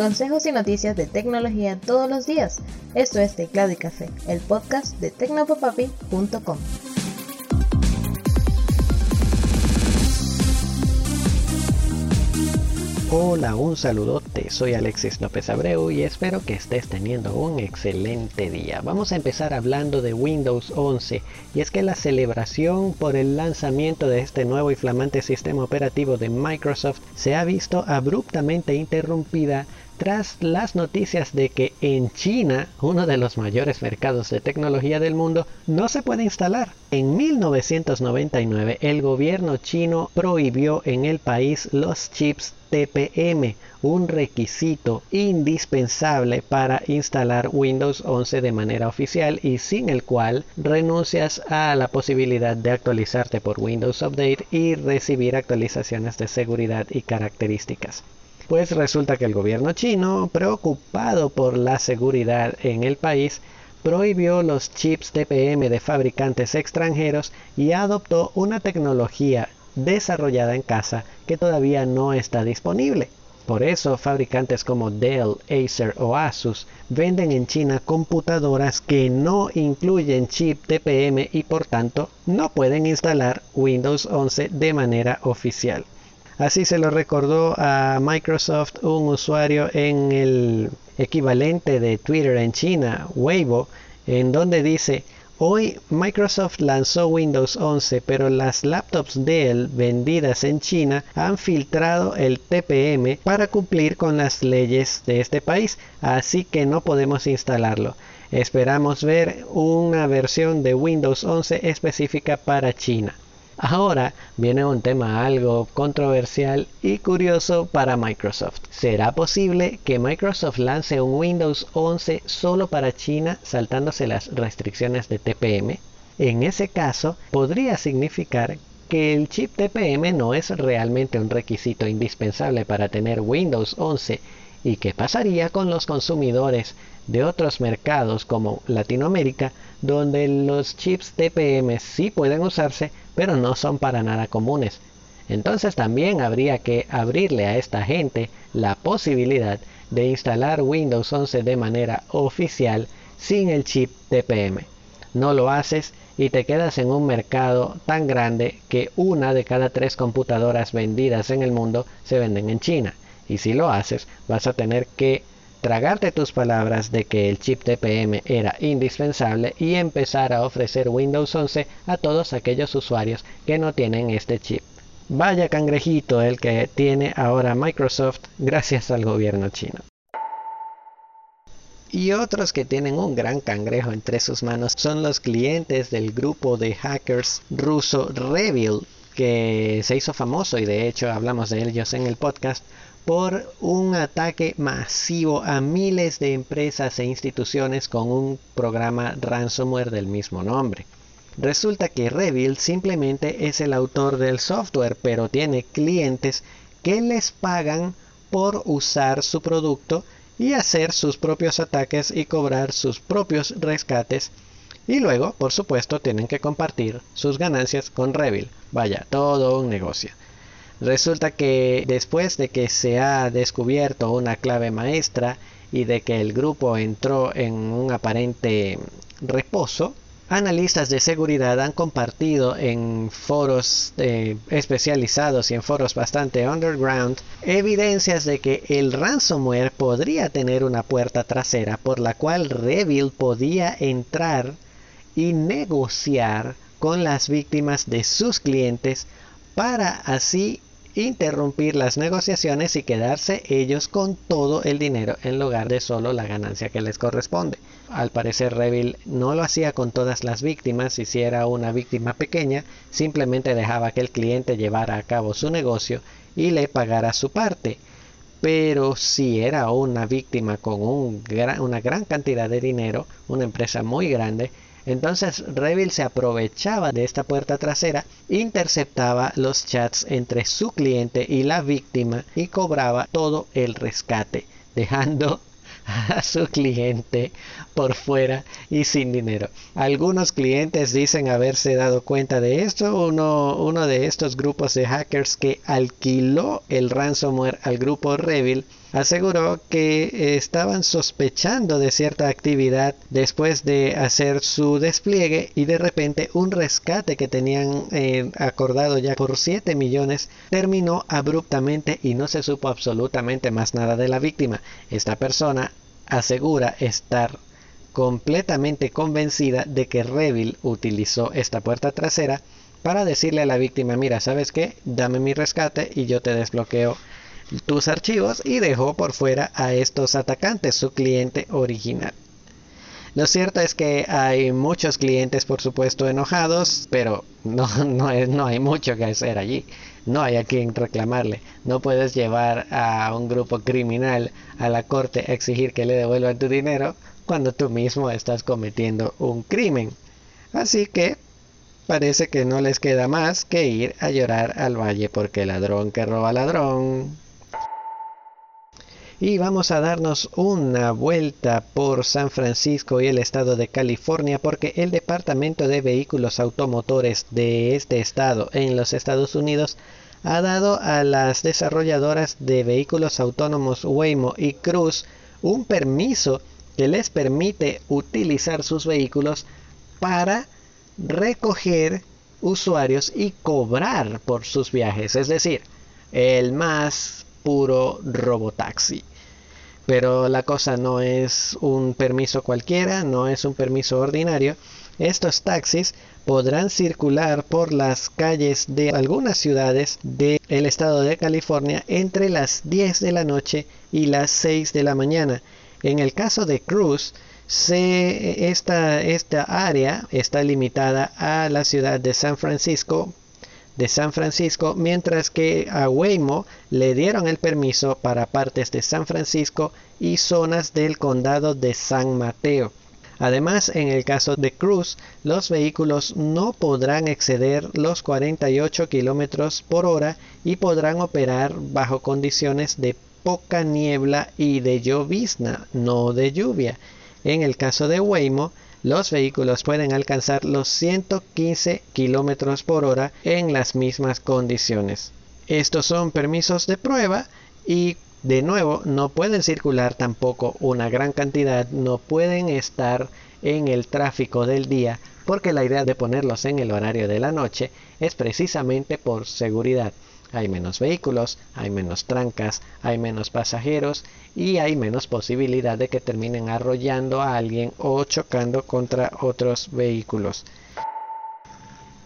Consejos y noticias de tecnología todos los días. Esto es Teclado y Café, el podcast de tecnopopapi.com. Hola, un saludote, soy Alexis López Abreu y espero que estés teniendo un excelente día. Vamos a empezar hablando de Windows 11 y es que la celebración por el lanzamiento de este nuevo y flamante sistema operativo de Microsoft se ha visto abruptamente interrumpida tras las noticias de que en China, uno de los mayores mercados de tecnología del mundo, no se puede instalar. En 1999 el gobierno chino prohibió en el país los chips TPM, un requisito indispensable para instalar Windows 11 de manera oficial y sin el cual renuncias a la posibilidad de actualizarte por Windows Update y recibir actualizaciones de seguridad y características. Pues resulta que el gobierno chino, preocupado por la seguridad en el país, prohibió los chips TPM de fabricantes extranjeros y adoptó una tecnología desarrollada en casa que todavía no está disponible. Por eso fabricantes como Dell, Acer o Asus venden en China computadoras que no incluyen chip TPM y por tanto no pueden instalar Windows 11 de manera oficial. Así se lo recordó a Microsoft un usuario en el equivalente de Twitter en China, Weibo, en donde dice, hoy Microsoft lanzó Windows 11, pero las laptops Dell vendidas en China han filtrado el TPM para cumplir con las leyes de este país, así que no podemos instalarlo. Esperamos ver una versión de Windows 11 específica para China. Ahora viene un tema algo controversial y curioso para Microsoft. ¿Será posible que Microsoft lance un Windows 11 solo para China saltándose las restricciones de TPM? En ese caso, podría significar que el chip TPM no es realmente un requisito indispensable para tener Windows 11 y qué pasaría con los consumidores de otros mercados como Latinoamérica donde los chips TPM sí pueden usarse pero no son para nada comunes. Entonces también habría que abrirle a esta gente la posibilidad de instalar Windows 11 de manera oficial sin el chip TPM. No lo haces y te quedas en un mercado tan grande que una de cada tres computadoras vendidas en el mundo se venden en China. Y si lo haces, vas a tener que tragarte tus palabras de que el chip TPM era indispensable y empezar a ofrecer Windows 11 a todos aquellos usuarios que no tienen este chip. Vaya cangrejito el que tiene ahora Microsoft gracias al gobierno chino. Y otros que tienen un gran cangrejo entre sus manos son los clientes del grupo de hackers ruso Revil, que se hizo famoso y de hecho hablamos de ellos en el podcast por un ataque masivo a miles de empresas e instituciones con un programa ransomware del mismo nombre. Resulta que Revil simplemente es el autor del software, pero tiene clientes que les pagan por usar su producto y hacer sus propios ataques y cobrar sus propios rescates. Y luego, por supuesto, tienen que compartir sus ganancias con Revil. Vaya, todo un negocio. Resulta que después de que se ha descubierto una clave maestra y de que el grupo entró en un aparente reposo, analistas de seguridad han compartido en foros eh, especializados y en foros bastante underground evidencias de que el ransomware podría tener una puerta trasera por la cual Revil podía entrar y negociar con las víctimas de sus clientes para así interrumpir las negociaciones y quedarse ellos con todo el dinero en lugar de solo la ganancia que les corresponde. Al parecer Revil no lo hacía con todas las víctimas y si era una víctima pequeña simplemente dejaba que el cliente llevara a cabo su negocio y le pagara su parte. Pero si era una víctima con una gran cantidad de dinero, una empresa muy grande, entonces Revil se aprovechaba de esta puerta trasera, interceptaba los chats entre su cliente y la víctima y cobraba todo el rescate, dejando a su cliente por fuera y sin dinero. Algunos clientes dicen haberse dado cuenta de esto. Uno, de estos grupos de hackers que alquiló el ransomware al grupo Revil aseguró que estaban sospechando de cierta actividad después de hacer su despliegue y de repente un rescate que tenían eh, acordado ya por 7 millones terminó abruptamente y no se supo absolutamente más nada de la víctima. Esta persona asegura estar completamente convencida de que Revil utilizó esta puerta trasera para decirle a la víctima, mira, ¿sabes qué? Dame mi rescate y yo te desbloqueo tus archivos y dejó por fuera a estos atacantes, su cliente original. Lo cierto es que hay muchos clientes, por supuesto, enojados, pero no, no, no hay mucho que hacer allí. No hay a quien reclamarle. No puedes llevar a un grupo criminal a la corte a exigir que le devuelvan tu dinero cuando tú mismo estás cometiendo un crimen. Así que parece que no les queda más que ir a llorar al valle porque ladrón que roba ladrón y vamos a darnos una vuelta por San Francisco y el estado de California porque el Departamento de Vehículos Automotores de este estado en los Estados Unidos ha dado a las desarrolladoras de vehículos autónomos Waymo y Cruise un permiso que les permite utilizar sus vehículos para recoger usuarios y cobrar por sus viajes, es decir, el más puro robotaxi. Pero la cosa no es un permiso cualquiera, no es un permiso ordinario. Estos taxis podrán circular por las calles de algunas ciudades del estado de California entre las 10 de la noche y las 6 de la mañana. En el caso de Cruz, esta, esta área está limitada a la ciudad de San Francisco, de San Francisco, mientras que a Waymo le dieron el permiso para partes de San Francisco y zonas del condado de San Mateo. Además, en el caso de Cruz, los vehículos no podrán exceder los 48 kilómetros por hora y podrán operar bajo condiciones de poca niebla y de llovizna, no de lluvia. En el caso de Waymo, los vehículos pueden alcanzar los 115 kilómetros por hora en las mismas condiciones. Estos son permisos de prueba y de nuevo no pueden circular tampoco una gran cantidad, no pueden estar en el tráfico del día porque la idea de ponerlos en el horario de la noche es precisamente por seguridad. Hay menos vehículos, hay menos trancas, hay menos pasajeros y hay menos posibilidad de que terminen arrollando a alguien o chocando contra otros vehículos.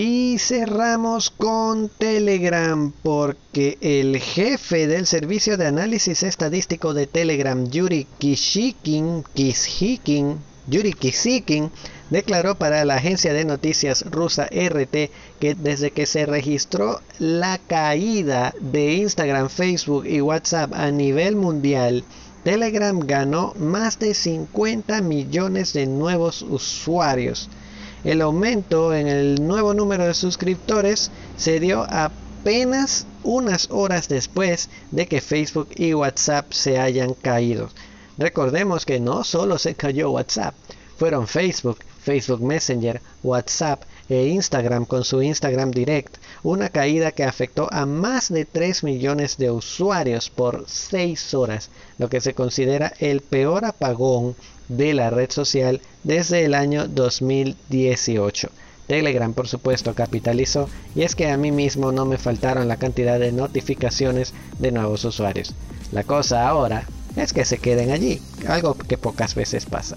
Y cerramos con Telegram porque el jefe del servicio de análisis estadístico de Telegram, Yuri Kishikin, Kishikin, Yuri Kishikin, declaró para la agencia de noticias rusa RT que desde que se registró la caída de Instagram, Facebook y WhatsApp a nivel mundial, Telegram ganó más de 50 millones de nuevos usuarios. El aumento en el nuevo número de suscriptores se dio apenas unas horas después de que Facebook y WhatsApp se hayan caído. Recordemos que no solo se cayó WhatsApp, fueron Facebook, Facebook Messenger, WhatsApp e Instagram con su Instagram Direct, una caída que afectó a más de 3 millones de usuarios por 6 horas, lo que se considera el peor apagón de la red social desde el año 2018. Telegram por supuesto capitalizó y es que a mí mismo no me faltaron la cantidad de notificaciones de nuevos usuarios. La cosa ahora es que se queden allí, algo que pocas veces pasa.